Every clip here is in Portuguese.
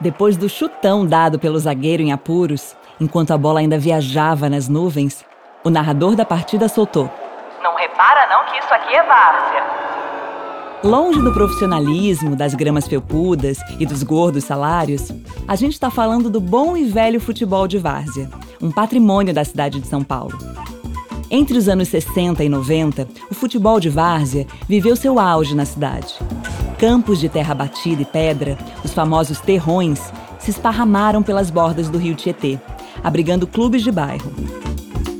Depois do chutão dado pelo zagueiro em apuros, enquanto a bola ainda viajava nas nuvens, o narrador da partida soltou: Não repara não que isso aqui é várzea. Longe do profissionalismo, das gramas felpudas e dos gordos salários, a gente está falando do bom e velho futebol de várzea, um patrimônio da cidade de São Paulo. Entre os anos 60 e 90, o futebol de várzea viveu seu auge na cidade. Campos de terra batida e pedra, os famosos terrões, se esparramaram pelas bordas do rio Tietê, abrigando clubes de bairro.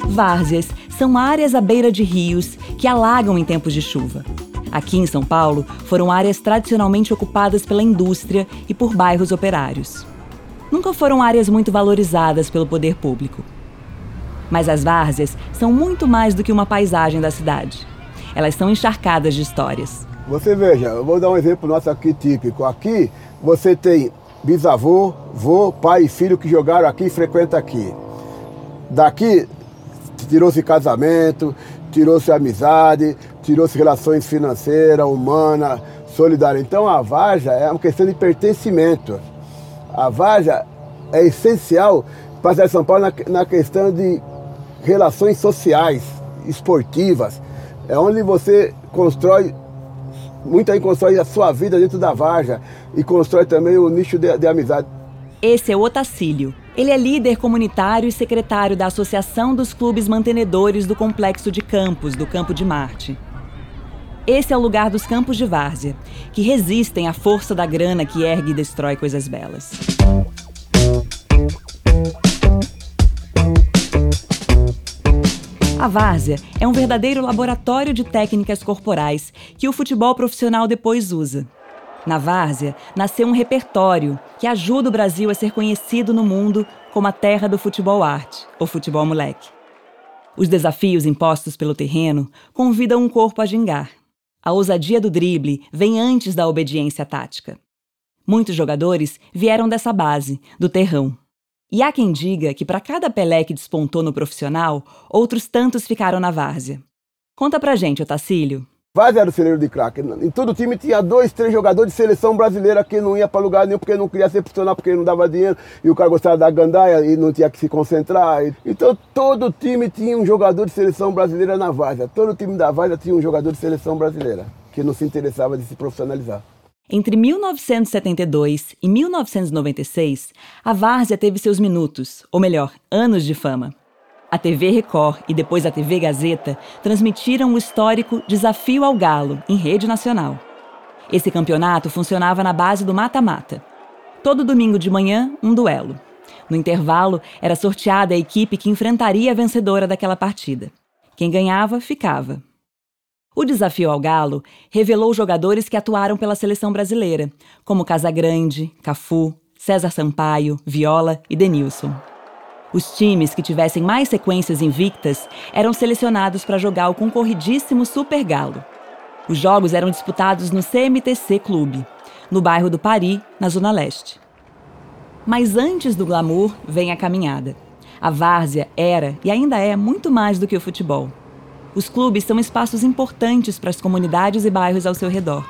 Várzeas são áreas à beira de rios que alagam em tempos de chuva. Aqui em São Paulo, foram áreas tradicionalmente ocupadas pela indústria e por bairros operários. Nunca foram áreas muito valorizadas pelo poder público. Mas as várzeas são muito mais do que uma paisagem da cidade. Elas são encharcadas de histórias. Você veja, eu vou dar um exemplo nosso aqui típico. Aqui você tem bisavô, vô, pai e filho que jogaram aqui e frequentam aqui. Daqui tirou-se casamento, tirou-se amizade, tirou-se relações financeiras, humanas, solidárias. Então a Vaja é uma questão de pertencimento. A Vaja é essencial para a cidade de São Paulo na, na questão de relações sociais, esportivas. É onde você constrói Muita gente constrói a sua vida dentro da Varja e constrói também o nicho de, de amizade. Esse é o Otacílio. Ele é líder comunitário e secretário da Associação dos Clubes Mantenedores do Complexo de Campos, do Campo de Marte. Esse é o lugar dos campos de várzea, que resistem à força da grana que ergue e destrói coisas belas. A várzea é um verdadeiro laboratório de técnicas corporais que o futebol profissional depois usa. Na várzea, nasceu um repertório que ajuda o Brasil a ser conhecido no mundo como a terra do futebol arte, ou futebol moleque. Os desafios impostos pelo terreno convidam um corpo a gingar. A ousadia do drible vem antes da obediência tática. Muitos jogadores vieram dessa base, do terrão. E há quem diga que para cada Pelé que despontou no profissional, outros tantos ficaram na várzea. Conta pra gente, Otacílio. Várzea era o celeiro de craque. Em todo time tinha dois, três jogadores de seleção brasileira que não ia para lugar nenhum porque não queria ser profissional, porque não dava dinheiro e o cara gostava da gandaia e não tinha que se concentrar. Então todo time tinha um jogador de seleção brasileira na Várzea. Todo time da Várzea tinha um jogador de seleção brasileira que não se interessava de se profissionalizar. Entre 1972 e 1996, a Várzea teve seus minutos, ou melhor, anos de fama. A TV Record e depois a TV Gazeta transmitiram o histórico Desafio ao Galo, em rede nacional. Esse campeonato funcionava na base do mata-mata. Todo domingo de manhã, um duelo. No intervalo, era sorteada a equipe que enfrentaria a vencedora daquela partida. Quem ganhava, ficava. O desafio ao Galo revelou jogadores que atuaram pela seleção brasileira, como Casagrande, Cafu, César Sampaio, Viola e Denilson. Os times que tivessem mais sequências invictas eram selecionados para jogar o concorridíssimo Super Galo. Os jogos eram disputados no CMTC Clube, no bairro do Pari, na Zona Leste. Mas antes do glamour vem a caminhada. A várzea era e ainda é muito mais do que o futebol. Os clubes são espaços importantes para as comunidades e bairros ao seu redor,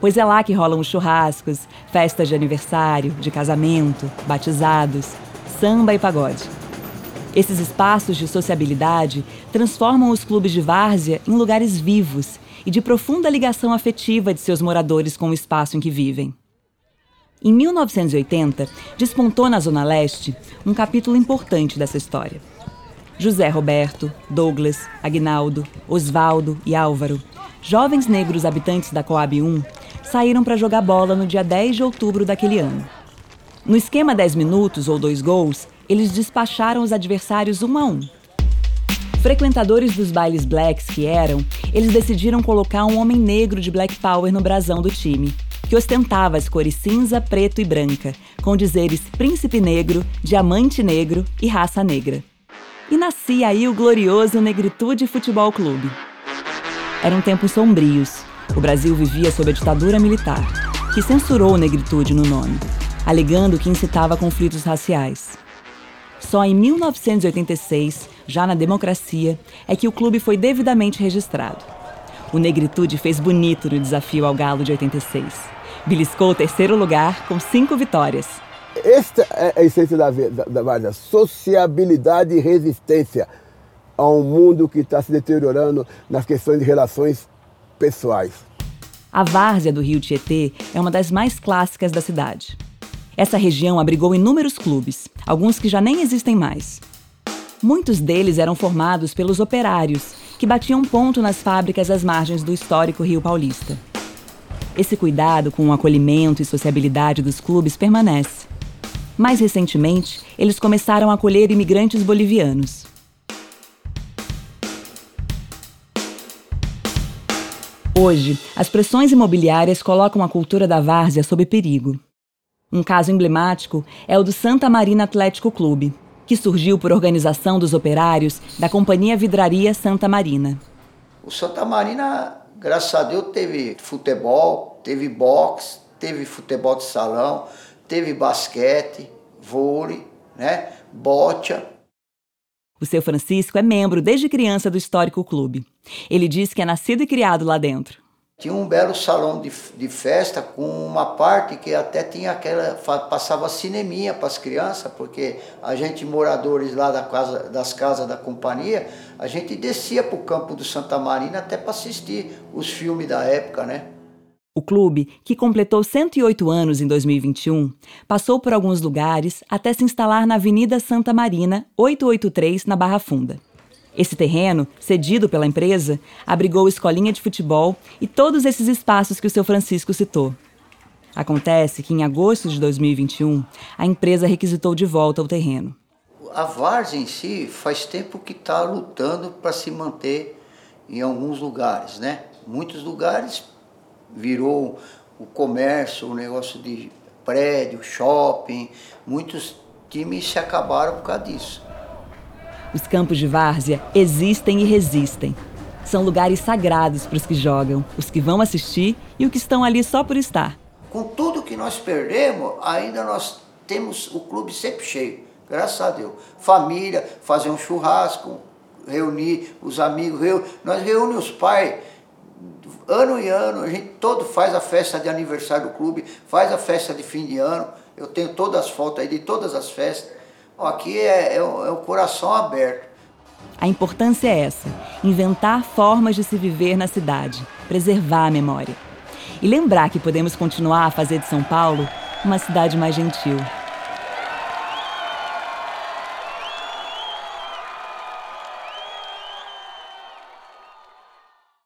pois é lá que rolam os churrascos, festas de aniversário, de casamento, batizados, samba e pagode. Esses espaços de sociabilidade transformam os clubes de várzea em lugares vivos e de profunda ligação afetiva de seus moradores com o espaço em que vivem. Em 1980, despontou na Zona Leste um capítulo importante dessa história. José Roberto, Douglas, Agnaldo, Osvaldo e Álvaro, jovens negros habitantes da Coab 1, saíram para jogar bola no dia 10 de outubro daquele ano. No esquema 10 minutos ou 2 gols, eles despacharam os adversários um a um. Frequentadores dos bailes blacks que eram, eles decidiram colocar um homem negro de black power no brasão do time, que ostentava as cores cinza, preto e branca, com dizeres príncipe negro, diamante negro e raça negra. E nascia aí o glorioso Negritude Futebol Clube. Eram tempos sombrios. O Brasil vivia sob a ditadura militar, que censurou negritude no nome, alegando que incitava conflitos raciais. Só em 1986, já na democracia, é que o clube foi devidamente registrado. O Negritude fez bonito no desafio ao Galo de 86. Beliscou o terceiro lugar com cinco vitórias. Esta é a essência da, da, da sociabilidade e resistência a um mundo que está se deteriorando nas questões de relações pessoais. A várzea do Rio Tietê é uma das mais clássicas da cidade. Essa região abrigou inúmeros clubes, alguns que já nem existem mais. Muitos deles eram formados pelos operários, que batiam ponto nas fábricas às margens do histórico Rio Paulista. Esse cuidado com o acolhimento e sociabilidade dos clubes permanece. Mais recentemente, eles começaram a acolher imigrantes bolivianos. Hoje, as pressões imobiliárias colocam a cultura da várzea sob perigo. Um caso emblemático é o do Santa Marina Atlético Clube, que surgiu por organização dos operários da Companhia Vidraria Santa Marina. O Santa Marina, graças a Deus, teve futebol, teve boxe, teve futebol de salão, teve basquete, vôlei, né, bocha. O seu Francisco é membro desde criança do histórico clube. Ele diz que é nascido e criado lá dentro. Tinha um belo salão de, de festa com uma parte que até tinha aquela. passava cineminha para as crianças, porque a gente, moradores lá da casa, das casas da companhia, a gente descia para o campo do Santa Marina até para assistir os filmes da época, né? O clube, que completou 108 anos em 2021, passou por alguns lugares até se instalar na Avenida Santa Marina, 883, na Barra Funda. Esse terreno, cedido pela empresa, abrigou escolinha de futebol e todos esses espaços que o seu Francisco citou. Acontece que em agosto de 2021, a empresa requisitou de volta o terreno. A Várzea em si faz tempo que está lutando para se manter em alguns lugares, né? Muitos lugares virou o comércio, o negócio de prédio, shopping. Muitos times se acabaram por causa disso. Os campos de várzea existem e resistem. São lugares sagrados para os que jogam, os que vão assistir e os que estão ali só por estar. Com tudo que nós perdemos, ainda nós temos o clube sempre cheio, graças a Deus. Família, fazer um churrasco, reunir os amigos, nós reunimos os pais ano e ano, a gente todo faz a festa de aniversário do clube, faz a festa de fim de ano. Eu tenho todas as fotos aí de todas as festas. Aqui é, é, é o coração aberto. A importância é essa: inventar formas de se viver na cidade, preservar a memória. E lembrar que podemos continuar a fazer de São Paulo uma cidade mais gentil.